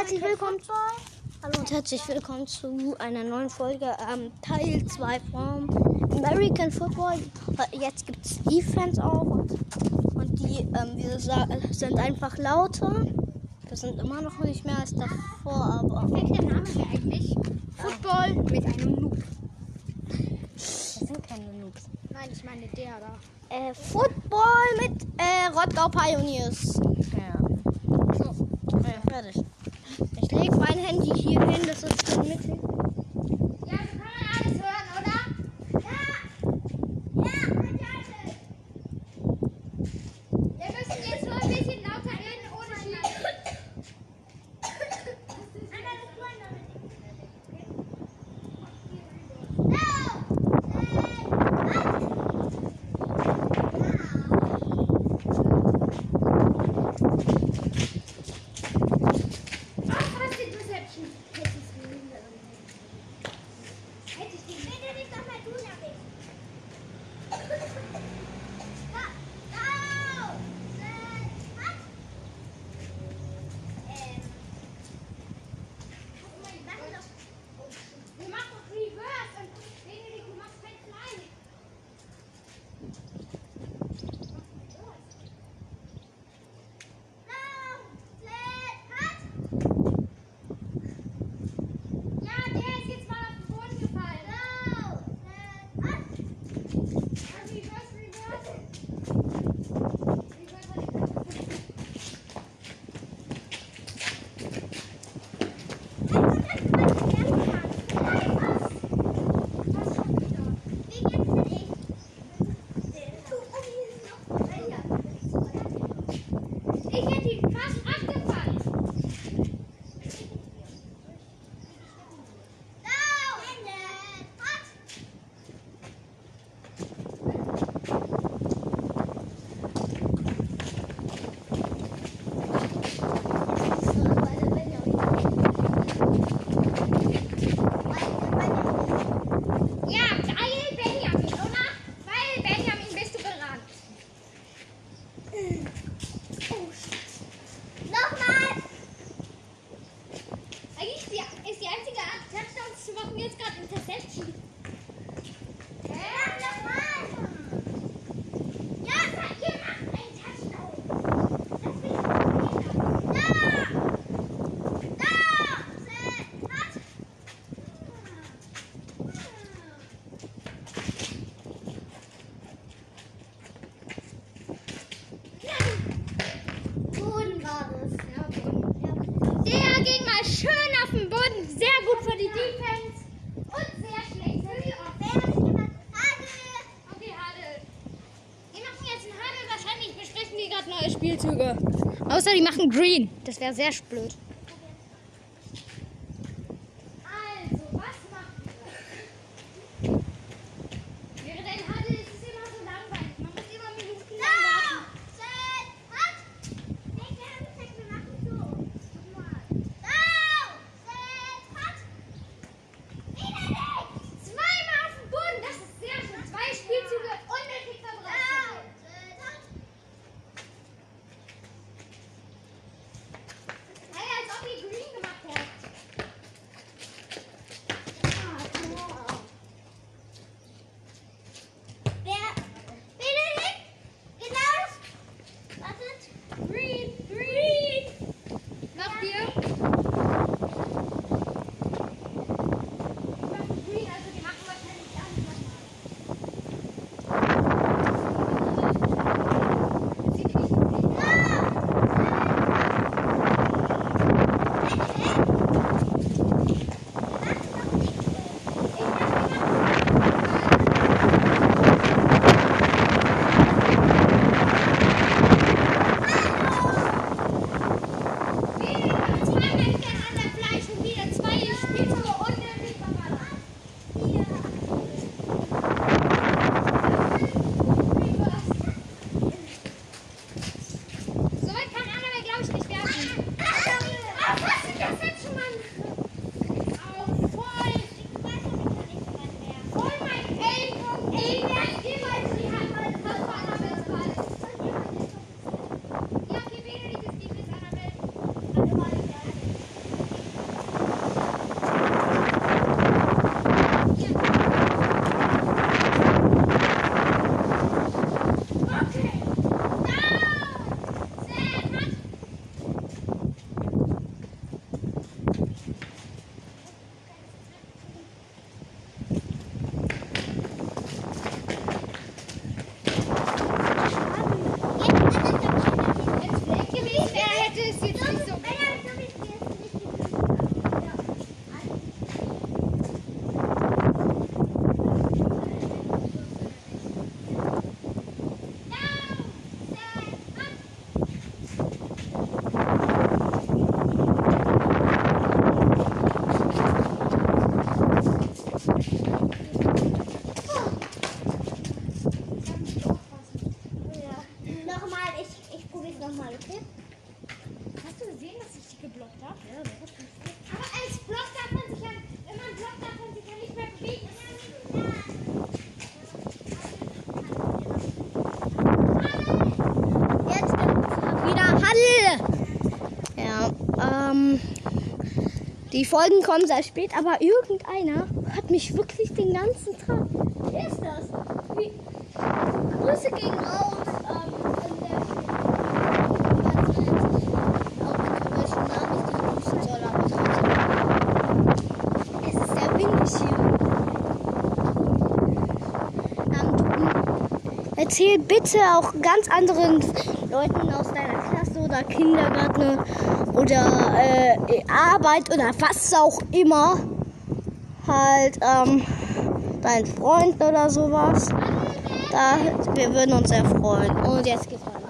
herzlich willkommen zu. Hallo und herzlich willkommen zu einer neuen Folge ähm, Teil 2 vom American Football. Jetzt gibt es Defense auch und, und die ähm, wir sind einfach lauter. Wir sind immer noch nicht mehr als davor, aber. Welcher Name ist eigentlich? Football mit einem Noob. Das sind keine Noobs. Nein, ich meine der da. Äh, Football mit äh, Rottgau Pioneers. Ja. So. Ja, fertig leg mein Handy hier hin, das ist in Mitte. ein Green. Das wäre sehr blöd. nochmal, okay? Hast du gesehen, dass ich dich geblockt habe? Ja, das ist Aber als Block darf man sich ja, wenn man blockt, darf man sich ja nicht mehr bewegen. Jetzt wieder Halle! Ja, ähm. Die Folgen kommen sehr spät, aber irgendeiner hat mich wirklich den ganzen Tag. Wer ist das? Wie? Grüße gegen Out. erzähl bitte auch ganz anderen Leuten aus deiner Klasse oder Kindergarten oder äh, Arbeit oder was auch immer halt ähm, deinen Freunden oder sowas. Da, wir würden uns sehr freuen. Und jetzt geht's weiter.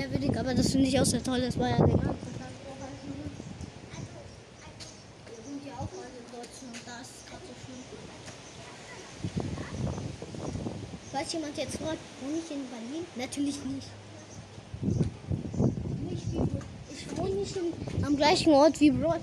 ehrwürdig, aber das finde ich auch sehr toll, das war ja der ganze Falls jemand jetzt fragt, wohne ich in Berlin? Natürlich nicht. Ich wohne nicht am gleichen Ort wie Brawl.